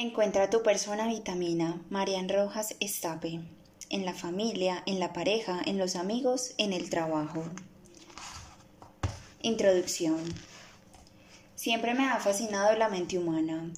Encuentra tu persona vitamina, Marian Rojas Estape, en la familia, en la pareja, en los amigos, en el trabajo. Introducción. Siempre me ha fascinado la mente humana.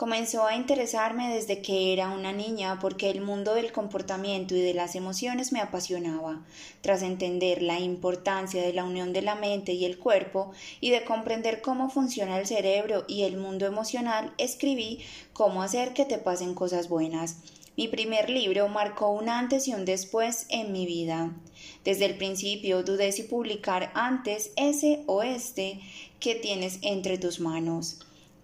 Comenzó a interesarme desde que era una niña porque el mundo del comportamiento y de las emociones me apasionaba. Tras entender la importancia de la unión de la mente y el cuerpo y de comprender cómo funciona el cerebro y el mundo emocional, escribí Cómo hacer que te pasen cosas buenas. Mi primer libro marcó un antes y un después en mi vida. Desde el principio dudé si publicar antes ese o este que tienes entre tus manos.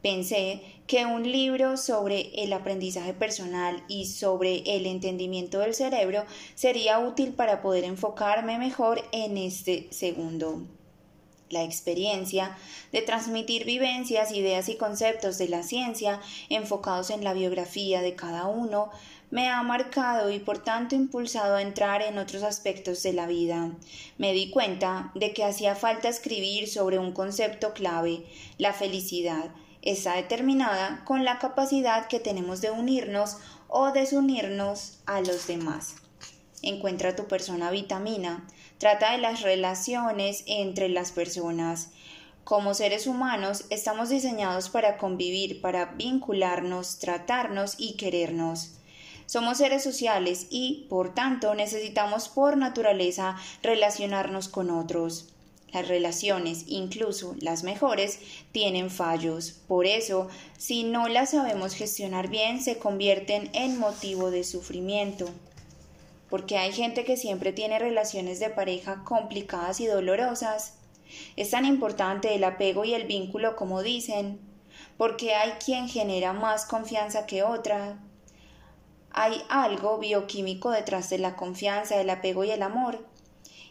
Pensé que un libro sobre el aprendizaje personal y sobre el entendimiento del cerebro sería útil para poder enfocarme mejor en este segundo. La experiencia de transmitir vivencias, ideas y conceptos de la ciencia enfocados en la biografía de cada uno me ha marcado y por tanto impulsado a entrar en otros aspectos de la vida. Me di cuenta de que hacía falta escribir sobre un concepto clave, la felicidad, está determinada con la capacidad que tenemos de unirnos o desunirnos a los demás. Encuentra tu persona vitamina. Trata de las relaciones entre las personas. Como seres humanos estamos diseñados para convivir, para vincularnos, tratarnos y querernos. Somos seres sociales y, por tanto, necesitamos por naturaleza relacionarnos con otros. Las relaciones, incluso las mejores, tienen fallos. Por eso, si no las sabemos gestionar bien, se convierten en motivo de sufrimiento. Porque hay gente que siempre tiene relaciones de pareja complicadas y dolorosas. Es tan importante el apego y el vínculo como dicen, porque hay quien genera más confianza que otra. Hay algo bioquímico detrás de la confianza, el apego y el amor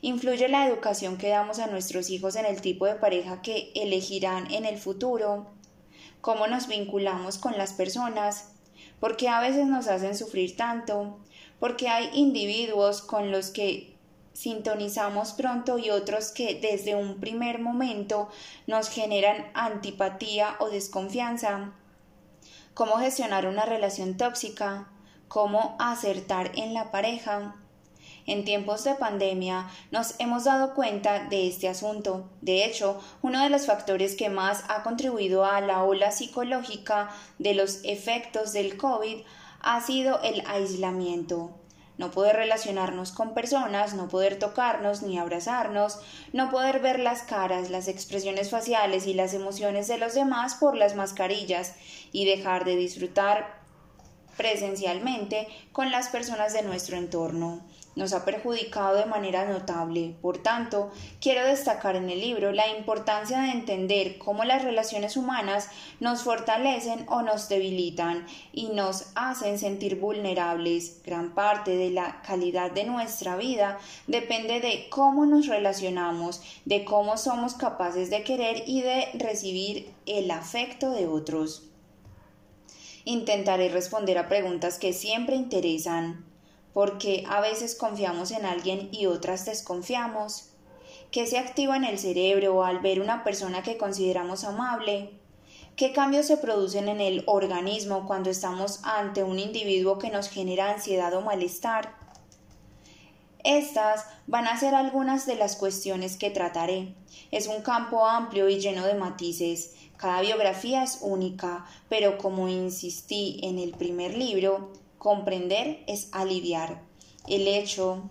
¿Influye la educación que damos a nuestros hijos en el tipo de pareja que elegirán en el futuro? ¿Cómo nos vinculamos con las personas? ¿Por qué a veces nos hacen sufrir tanto? Porque hay individuos con los que sintonizamos pronto y otros que desde un primer momento nos generan antipatía o desconfianza. ¿Cómo gestionar una relación tóxica? ¿Cómo acertar en la pareja? En tiempos de pandemia nos hemos dado cuenta de este asunto. De hecho, uno de los factores que más ha contribuido a la ola psicológica de los efectos del COVID ha sido el aislamiento. No poder relacionarnos con personas, no poder tocarnos ni abrazarnos, no poder ver las caras, las expresiones faciales y las emociones de los demás por las mascarillas y dejar de disfrutar presencialmente con las personas de nuestro entorno nos ha perjudicado de manera notable. Por tanto, quiero destacar en el libro la importancia de entender cómo las relaciones humanas nos fortalecen o nos debilitan y nos hacen sentir vulnerables. Gran parte de la calidad de nuestra vida depende de cómo nos relacionamos, de cómo somos capaces de querer y de recibir el afecto de otros. Intentaré responder a preguntas que siempre interesan porque a veces confiamos en alguien y otras desconfiamos. ¿Qué se activa en el cerebro al ver una persona que consideramos amable? ¿Qué cambios se producen en el organismo cuando estamos ante un individuo que nos genera ansiedad o malestar? Estas van a ser algunas de las cuestiones que trataré. Es un campo amplio y lleno de matices. Cada biografía es única, pero como insistí en el primer libro, Comprender es aliviar. El hecho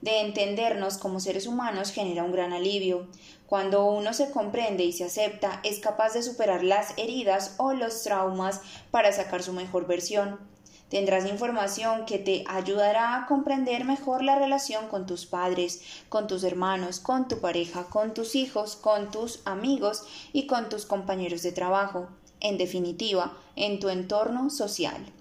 de entendernos como seres humanos genera un gran alivio. Cuando uno se comprende y se acepta, es capaz de superar las heridas o los traumas para sacar su mejor versión. Tendrás información que te ayudará a comprender mejor la relación con tus padres, con tus hermanos, con tu pareja, con tus hijos, con tus amigos y con tus compañeros de trabajo. En definitiva, en tu entorno social.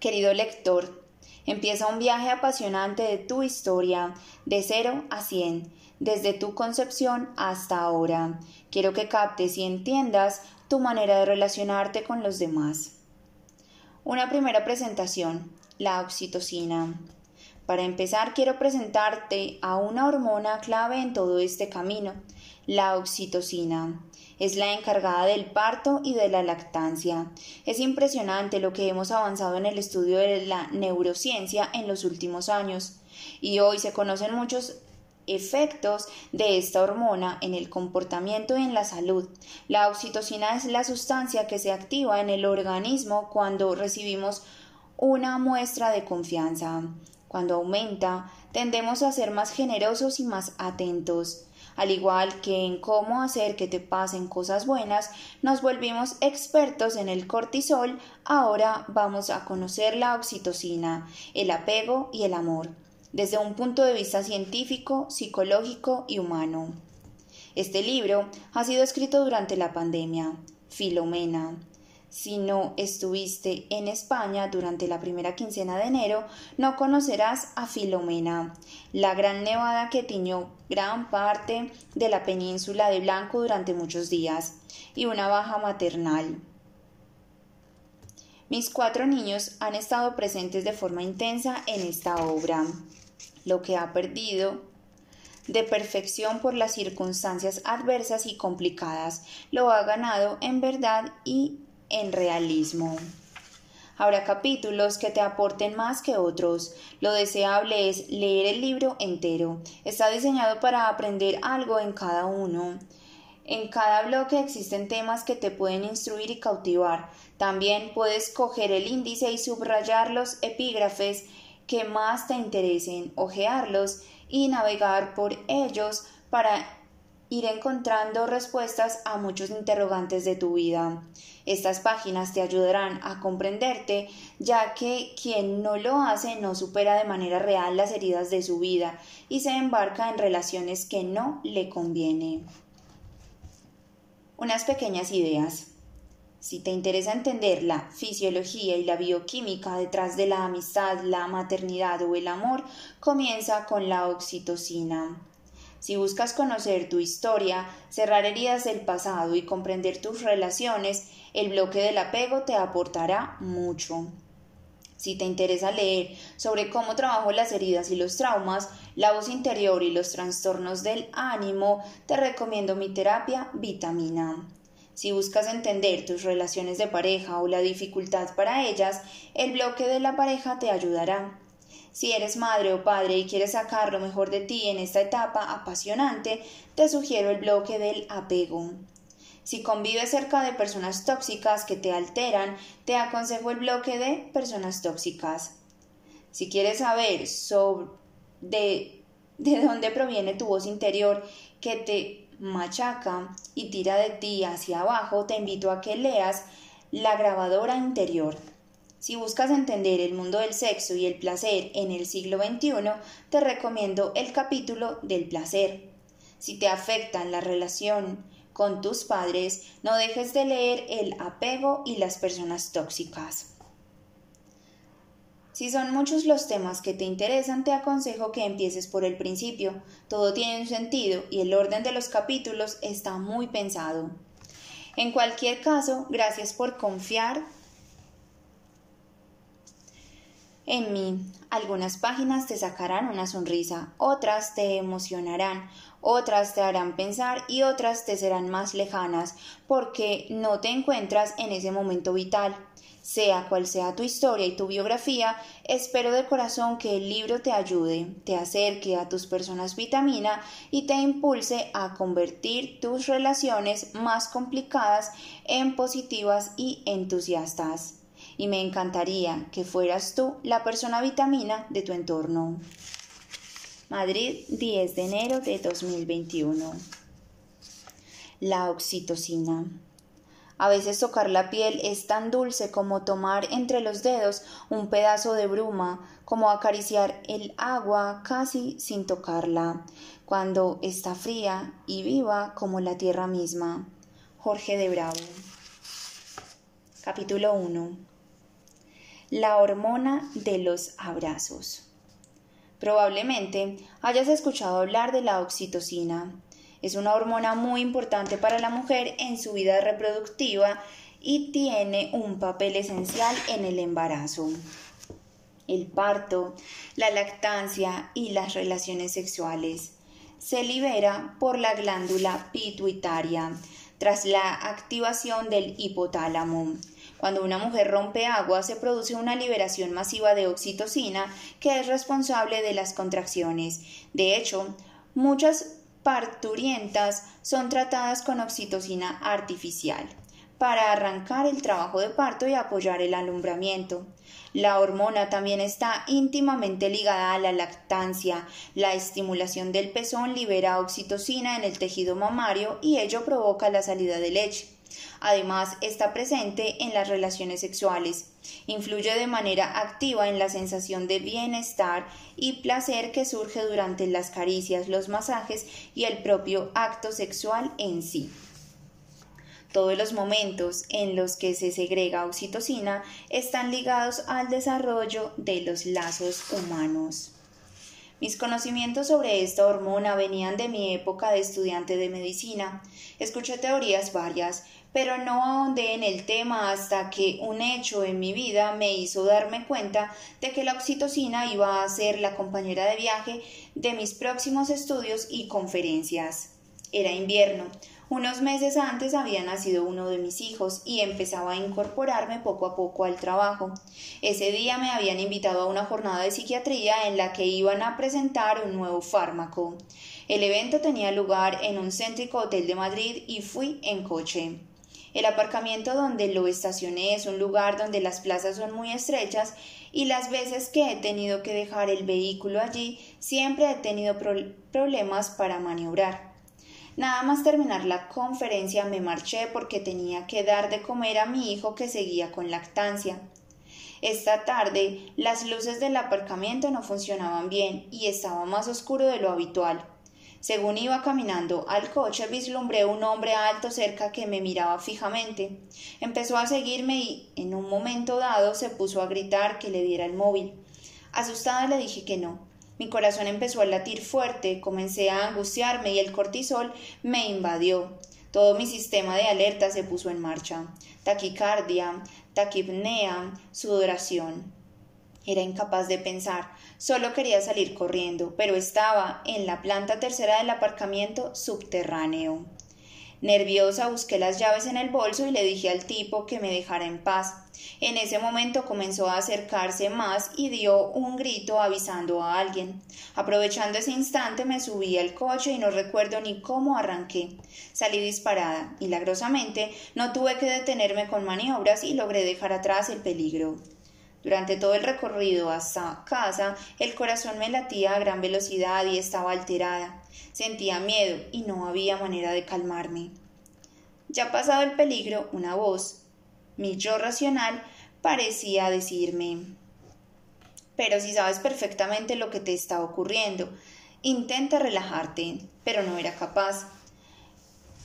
Querido lector, empieza un viaje apasionante de tu historia, de cero a cien, desde tu concepción hasta ahora. Quiero que captes y entiendas tu manera de relacionarte con los demás. Una primera presentación, la oxitocina. Para empezar, quiero presentarte a una hormona clave en todo este camino, la oxitocina. Es la encargada del parto y de la lactancia. Es impresionante lo que hemos avanzado en el estudio de la neurociencia en los últimos años. Y hoy se conocen muchos efectos de esta hormona en el comportamiento y en la salud. La oxitocina es la sustancia que se activa en el organismo cuando recibimos una muestra de confianza. Cuando aumenta, tendemos a ser más generosos y más atentos. Al igual que en cómo hacer que te pasen cosas buenas, nos volvimos expertos en el cortisol, ahora vamos a conocer la oxitocina, el apego y el amor, desde un punto de vista científico, psicológico y humano. Este libro ha sido escrito durante la pandemia. Filomena, si no estuviste en España durante la primera quincena de enero, no conocerás a Filomena, la gran nevada que tiñó gran parte de la península de Blanco durante muchos días, y una baja maternal. Mis cuatro niños han estado presentes de forma intensa en esta obra, lo que ha perdido de perfección por las circunstancias adversas y complicadas, lo ha ganado en verdad y en realismo. Habrá capítulos que te aporten más que otros. Lo deseable es leer el libro entero. Está diseñado para aprender algo en cada uno. En cada bloque existen temas que te pueden instruir y cautivar. También puedes coger el índice y subrayar los epígrafes que más te interesen, ojearlos y navegar por ellos para ir encontrando respuestas a muchos interrogantes de tu vida. Estas páginas te ayudarán a comprenderte, ya que quien no lo hace no supera de manera real las heridas de su vida y se embarca en relaciones que no le conviene. Unas pequeñas ideas. Si te interesa entender la fisiología y la bioquímica detrás de la amistad, la maternidad o el amor, comienza con la oxitocina. Si buscas conocer tu historia, cerrar heridas del pasado y comprender tus relaciones, el bloque del apego te aportará mucho. Si te interesa leer sobre cómo trabajo las heridas y los traumas, la voz interior y los trastornos del ánimo, te recomiendo mi terapia vitamina. Si buscas entender tus relaciones de pareja o la dificultad para ellas, el bloque de la pareja te ayudará. Si eres madre o padre y quieres sacar lo mejor de ti en esta etapa apasionante, te sugiero el bloque del apego. Si convives cerca de personas tóxicas que te alteran, te aconsejo el bloque de personas tóxicas. Si quieres saber sobre de, de dónde proviene tu voz interior que te machaca y tira de ti hacia abajo, te invito a que leas La grabadora interior si buscas entender el mundo del sexo y el placer en el siglo XXI, te recomiendo el capítulo del placer. Si te afectan la relación con tus padres, no dejes de leer el apego y las personas tóxicas. Si son muchos los temas que te interesan, te aconsejo que empieces por el principio. Todo tiene un sentido y el orden de los capítulos está muy pensado. En cualquier caso, gracias por confiar en mí. Algunas páginas te sacarán una sonrisa, otras te emocionarán, otras te harán pensar y otras te serán más lejanas porque no te encuentras en ese momento vital. Sea cual sea tu historia y tu biografía, espero de corazón que el libro te ayude, te acerque a tus personas vitamina y te impulse a convertir tus relaciones más complicadas en positivas y entusiastas y me encantaría que fueras tú la persona vitamina de tu entorno. Madrid, 10 de enero de 2021. La oxitocina. A veces tocar la piel es tan dulce como tomar entre los dedos un pedazo de bruma, como acariciar el agua casi sin tocarla, cuando está fría y viva como la tierra misma. Jorge de Bravo. Capítulo 1 la hormona de los abrazos. Probablemente hayas escuchado hablar de la oxitocina. Es una hormona muy importante para la mujer en su vida reproductiva y tiene un papel esencial en el embarazo, el parto, la lactancia y las relaciones sexuales. Se libera por la glándula pituitaria, tras la activación del hipotálamo. Cuando una mujer rompe agua se produce una liberación masiva de oxitocina que es responsable de las contracciones. De hecho, muchas parturientas son tratadas con oxitocina artificial para arrancar el trabajo de parto y apoyar el alumbramiento. La hormona también está íntimamente ligada a la lactancia. La estimulación del pezón libera oxitocina en el tejido mamario y ello provoca la salida de leche. Además, está presente en las relaciones sexuales. Influye de manera activa en la sensación de bienestar y placer que surge durante las caricias, los masajes y el propio acto sexual en sí. Todos los momentos en los que se segrega oxitocina están ligados al desarrollo de los lazos humanos. Mis conocimientos sobre esta hormona venían de mi época de estudiante de medicina. Escuché teorías varias, pero no ahondé en el tema hasta que un hecho en mi vida me hizo darme cuenta de que la oxitocina iba a ser la compañera de viaje de mis próximos estudios y conferencias. Era invierno, unos meses antes había nacido uno de mis hijos y empezaba a incorporarme poco a poco al trabajo. Ese día me habían invitado a una jornada de psiquiatría en la que iban a presentar un nuevo fármaco. El evento tenía lugar en un céntrico hotel de Madrid y fui en coche. El aparcamiento donde lo estacioné es un lugar donde las plazas son muy estrechas y las veces que he tenido que dejar el vehículo allí siempre he tenido problemas para maniobrar. Nada más terminar la conferencia me marché porque tenía que dar de comer a mi hijo que seguía con lactancia. Esta tarde las luces del aparcamiento no funcionaban bien y estaba más oscuro de lo habitual. Según iba caminando al coche vislumbré un hombre alto cerca que me miraba fijamente. Empezó a seguirme y en un momento dado se puso a gritar que le diera el móvil. Asustada le dije que no. Mi corazón empezó a latir fuerte, comencé a angustiarme y el cortisol me invadió. Todo mi sistema de alerta se puso en marcha. Taquicardia, taquipnea, sudoración. Era incapaz de pensar, solo quería salir corriendo, pero estaba en la planta tercera del aparcamiento subterráneo. Nerviosa busqué las llaves en el bolso y le dije al tipo que me dejara en paz. En ese momento comenzó a acercarse más y dio un grito avisando a alguien. Aprovechando ese instante me subí al coche y no recuerdo ni cómo arranqué. Salí disparada. Milagrosamente no tuve que detenerme con maniobras y logré dejar atrás el peligro. Durante todo el recorrido hasta casa, el corazón me latía a gran velocidad y estaba alterada. Sentía miedo y no había manera de calmarme. Ya pasado el peligro, una voz, mi yo racional, parecía decirme Pero si sabes perfectamente lo que te está ocurriendo, intenta relajarte, pero no era capaz.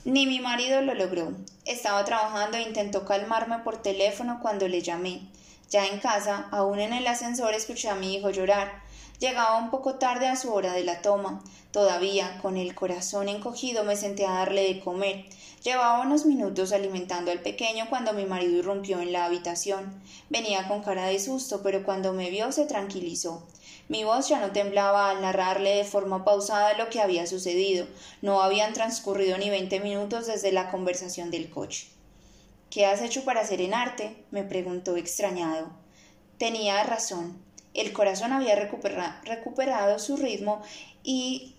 Ni mi marido lo logró. Estaba trabajando e intentó calmarme por teléfono cuando le llamé. Ya en casa, aún en el ascensor, escuché a mi hijo llorar. Llegaba un poco tarde a su hora de la toma. Todavía, con el corazón encogido, me senté a darle de comer. Llevaba unos minutos alimentando al pequeño cuando mi marido irrumpió en la habitación. Venía con cara de susto, pero cuando me vio se tranquilizó. Mi voz ya no temblaba al narrarle de forma pausada lo que había sucedido. No habían transcurrido ni veinte minutos desde la conversación del coche. ¿Qué has hecho para serenarte? me preguntó extrañado. Tenía razón. El corazón había recuperado su ritmo y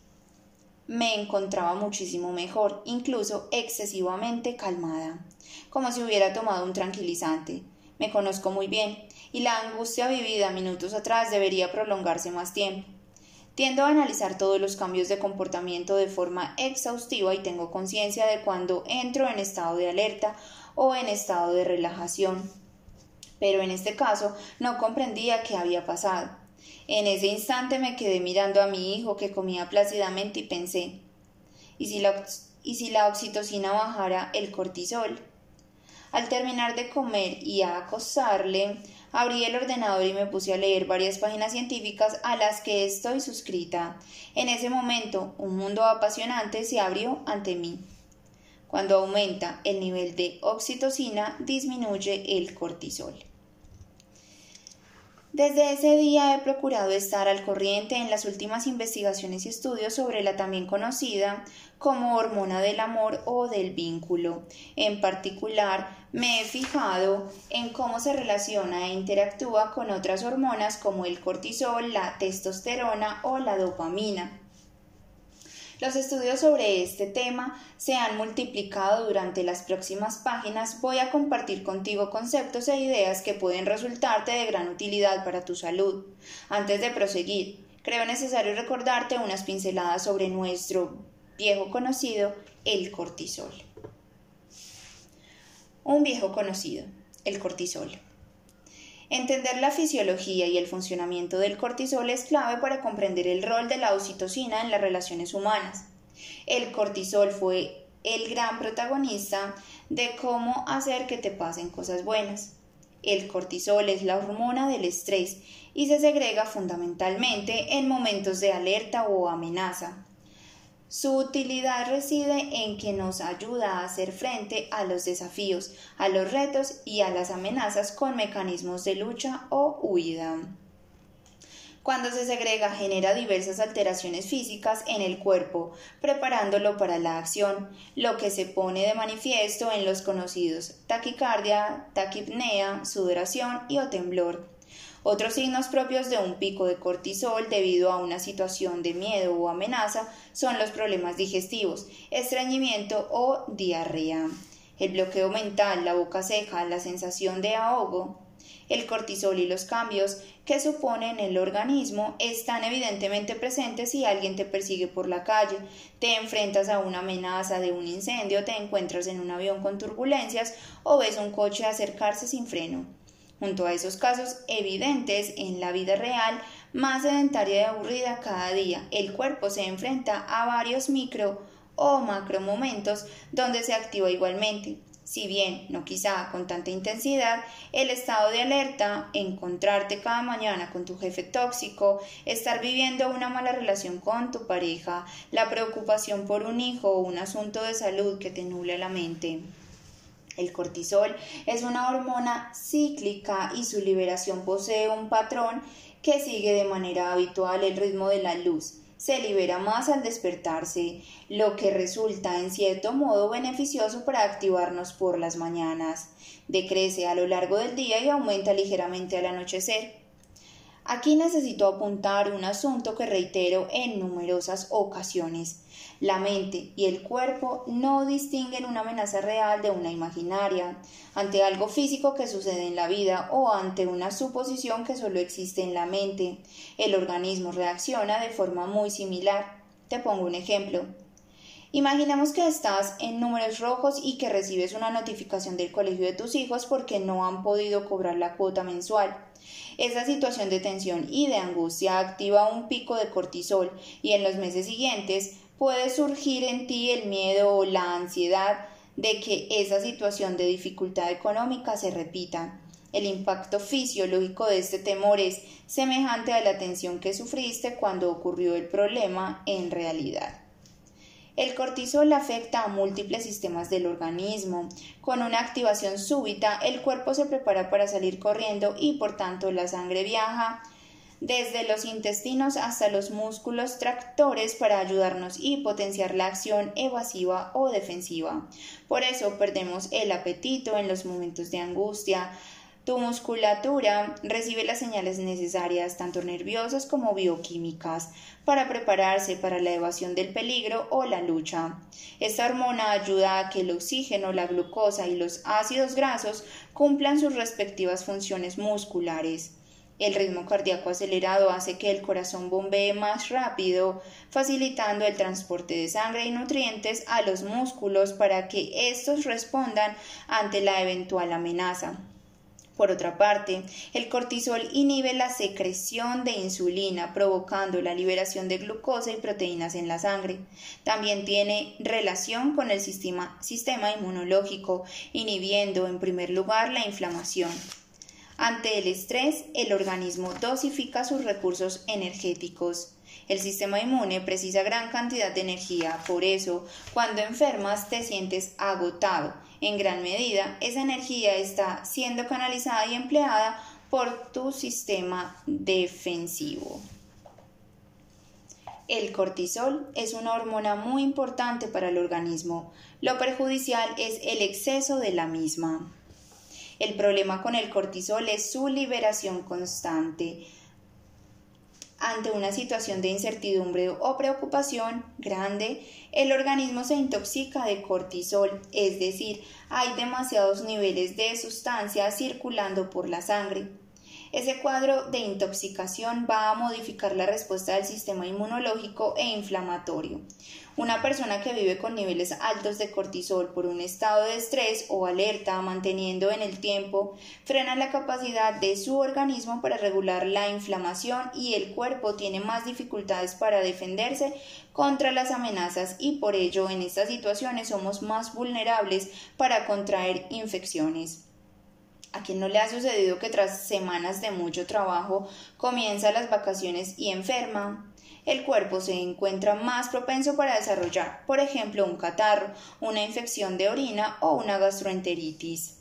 me encontraba muchísimo mejor, incluso excesivamente calmada, como si hubiera tomado un tranquilizante. Me conozco muy bien, y la angustia vivida minutos atrás debería prolongarse más tiempo. Tiendo a analizar todos los cambios de comportamiento de forma exhaustiva y tengo conciencia de cuando entro en estado de alerta o en estado de relajación. Pero en este caso no comprendía qué había pasado. En ese instante me quedé mirando a mi hijo que comía plácidamente y pensé ¿y si la, y si la oxitocina bajara el cortisol? Al terminar de comer y a acostarle, abrí el ordenador y me puse a leer varias páginas científicas a las que estoy suscrita. En ese momento, un mundo apasionante se abrió ante mí. Cuando aumenta el nivel de oxitocina, disminuye el cortisol. Desde ese día he procurado estar al corriente en las últimas investigaciones y estudios sobre la también conocida como hormona del amor o del vínculo. En particular, me he fijado en cómo se relaciona e interactúa con otras hormonas como el cortisol, la testosterona o la dopamina. Los estudios sobre este tema se han multiplicado durante las próximas páginas. Voy a compartir contigo conceptos e ideas que pueden resultarte de gran utilidad para tu salud. Antes de proseguir, creo necesario recordarte unas pinceladas sobre nuestro viejo conocido, el cortisol. Un viejo conocido, el cortisol. Entender la fisiología y el funcionamiento del cortisol es clave para comprender el rol de la oxitocina en las relaciones humanas. El cortisol fue el gran protagonista de cómo hacer que te pasen cosas buenas. El cortisol es la hormona del estrés y se segrega fundamentalmente en momentos de alerta o amenaza. Su utilidad reside en que nos ayuda a hacer frente a los desafíos, a los retos y a las amenazas con mecanismos de lucha o huida. Cuando se segrega genera diversas alteraciones físicas en el cuerpo, preparándolo para la acción, lo que se pone de manifiesto en los conocidos taquicardia, taquipnea, sudoración y o temblor. Otros signos propios de un pico de cortisol debido a una situación de miedo o amenaza son los problemas digestivos, estreñimiento o diarrea, el bloqueo mental, la boca seca, la sensación de ahogo. El cortisol y los cambios que supone en el organismo están evidentemente presentes si alguien te persigue por la calle, te enfrentas a una amenaza de un incendio, te encuentras en un avión con turbulencias o ves un coche acercarse sin freno. Junto a esos casos evidentes en la vida real, más sedentaria y aburrida cada día, el cuerpo se enfrenta a varios micro o macro momentos donde se activa igualmente. Si bien no quizá con tanta intensidad, el estado de alerta, encontrarte cada mañana con tu jefe tóxico, estar viviendo una mala relación con tu pareja, la preocupación por un hijo o un asunto de salud que te nubla la mente. El cortisol es una hormona cíclica y su liberación posee un patrón que sigue de manera habitual el ritmo de la luz. Se libera más al despertarse, lo que resulta en cierto modo beneficioso para activarnos por las mañanas. Decrece a lo largo del día y aumenta ligeramente al anochecer. Aquí necesito apuntar un asunto que reitero en numerosas ocasiones. La mente y el cuerpo no distinguen una amenaza real de una imaginaria, ante algo físico que sucede en la vida o ante una suposición que solo existe en la mente. El organismo reacciona de forma muy similar. Te pongo un ejemplo. Imaginemos que estás en números rojos y que recibes una notificación del colegio de tus hijos porque no han podido cobrar la cuota mensual. Esa situación de tensión y de angustia activa un pico de cortisol y en los meses siguientes puede surgir en ti el miedo o la ansiedad de que esa situación de dificultad económica se repita. El impacto fisiológico de este temor es semejante a la tensión que sufriste cuando ocurrió el problema en realidad. El cortisol afecta a múltiples sistemas del organismo. Con una activación súbita, el cuerpo se prepara para salir corriendo y por tanto la sangre viaja desde los intestinos hasta los músculos tractores para ayudarnos y potenciar la acción evasiva o defensiva. Por eso perdemos el apetito en los momentos de angustia. Tu musculatura recibe las señales necesarias, tanto nerviosas como bioquímicas, para prepararse para la evasión del peligro o la lucha. Esta hormona ayuda a que el oxígeno, la glucosa y los ácidos grasos cumplan sus respectivas funciones musculares. El ritmo cardíaco acelerado hace que el corazón bombee más rápido, facilitando el transporte de sangre y nutrientes a los músculos para que estos respondan ante la eventual amenaza. Por otra parte, el cortisol inhibe la secreción de insulina, provocando la liberación de glucosa y proteínas en la sangre. También tiene relación con el sistema, sistema inmunológico, inhibiendo en primer lugar la inflamación. Ante el estrés, el organismo dosifica sus recursos energéticos. El sistema inmune precisa gran cantidad de energía, por eso, cuando enfermas te sientes agotado. En gran medida, esa energía está siendo canalizada y empleada por tu sistema defensivo. El cortisol es una hormona muy importante para el organismo. Lo perjudicial es el exceso de la misma. El problema con el cortisol es su liberación constante. Ante una situación de incertidumbre o preocupación grande, el organismo se intoxica de cortisol, es decir, hay demasiados niveles de sustancia circulando por la sangre. Ese cuadro de intoxicación va a modificar la respuesta del sistema inmunológico e inflamatorio. Una persona que vive con niveles altos de cortisol por un estado de estrés o alerta manteniendo en el tiempo frena la capacidad de su organismo para regular la inflamación y el cuerpo tiene más dificultades para defenderse contra las amenazas y por ello en estas situaciones somos más vulnerables para contraer infecciones. ¿A quién no le ha sucedido que tras semanas de mucho trabajo comienza las vacaciones y enferma? El cuerpo se encuentra más propenso para desarrollar, por ejemplo, un catarro, una infección de orina o una gastroenteritis.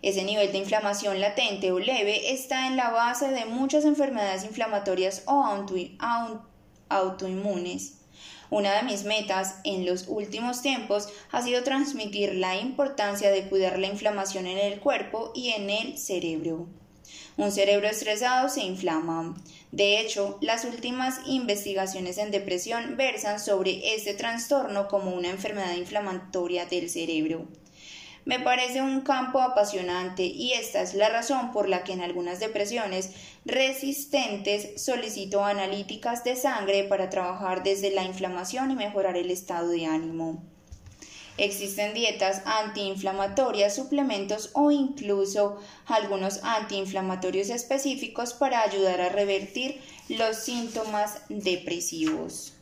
Ese nivel de inflamación latente o leve está en la base de muchas enfermedades inflamatorias o autoinmunes. Una de mis metas en los últimos tiempos ha sido transmitir la importancia de cuidar la inflamación en el cuerpo y en el cerebro. Un cerebro estresado se inflama. De hecho, las últimas investigaciones en depresión versan sobre este trastorno como una enfermedad inflamatoria del cerebro. Me parece un campo apasionante y esta es la razón por la que en algunas depresiones resistentes solicito analíticas de sangre para trabajar desde la inflamación y mejorar el estado de ánimo. Existen dietas antiinflamatorias, suplementos o incluso algunos antiinflamatorios específicos para ayudar a revertir los síntomas depresivos.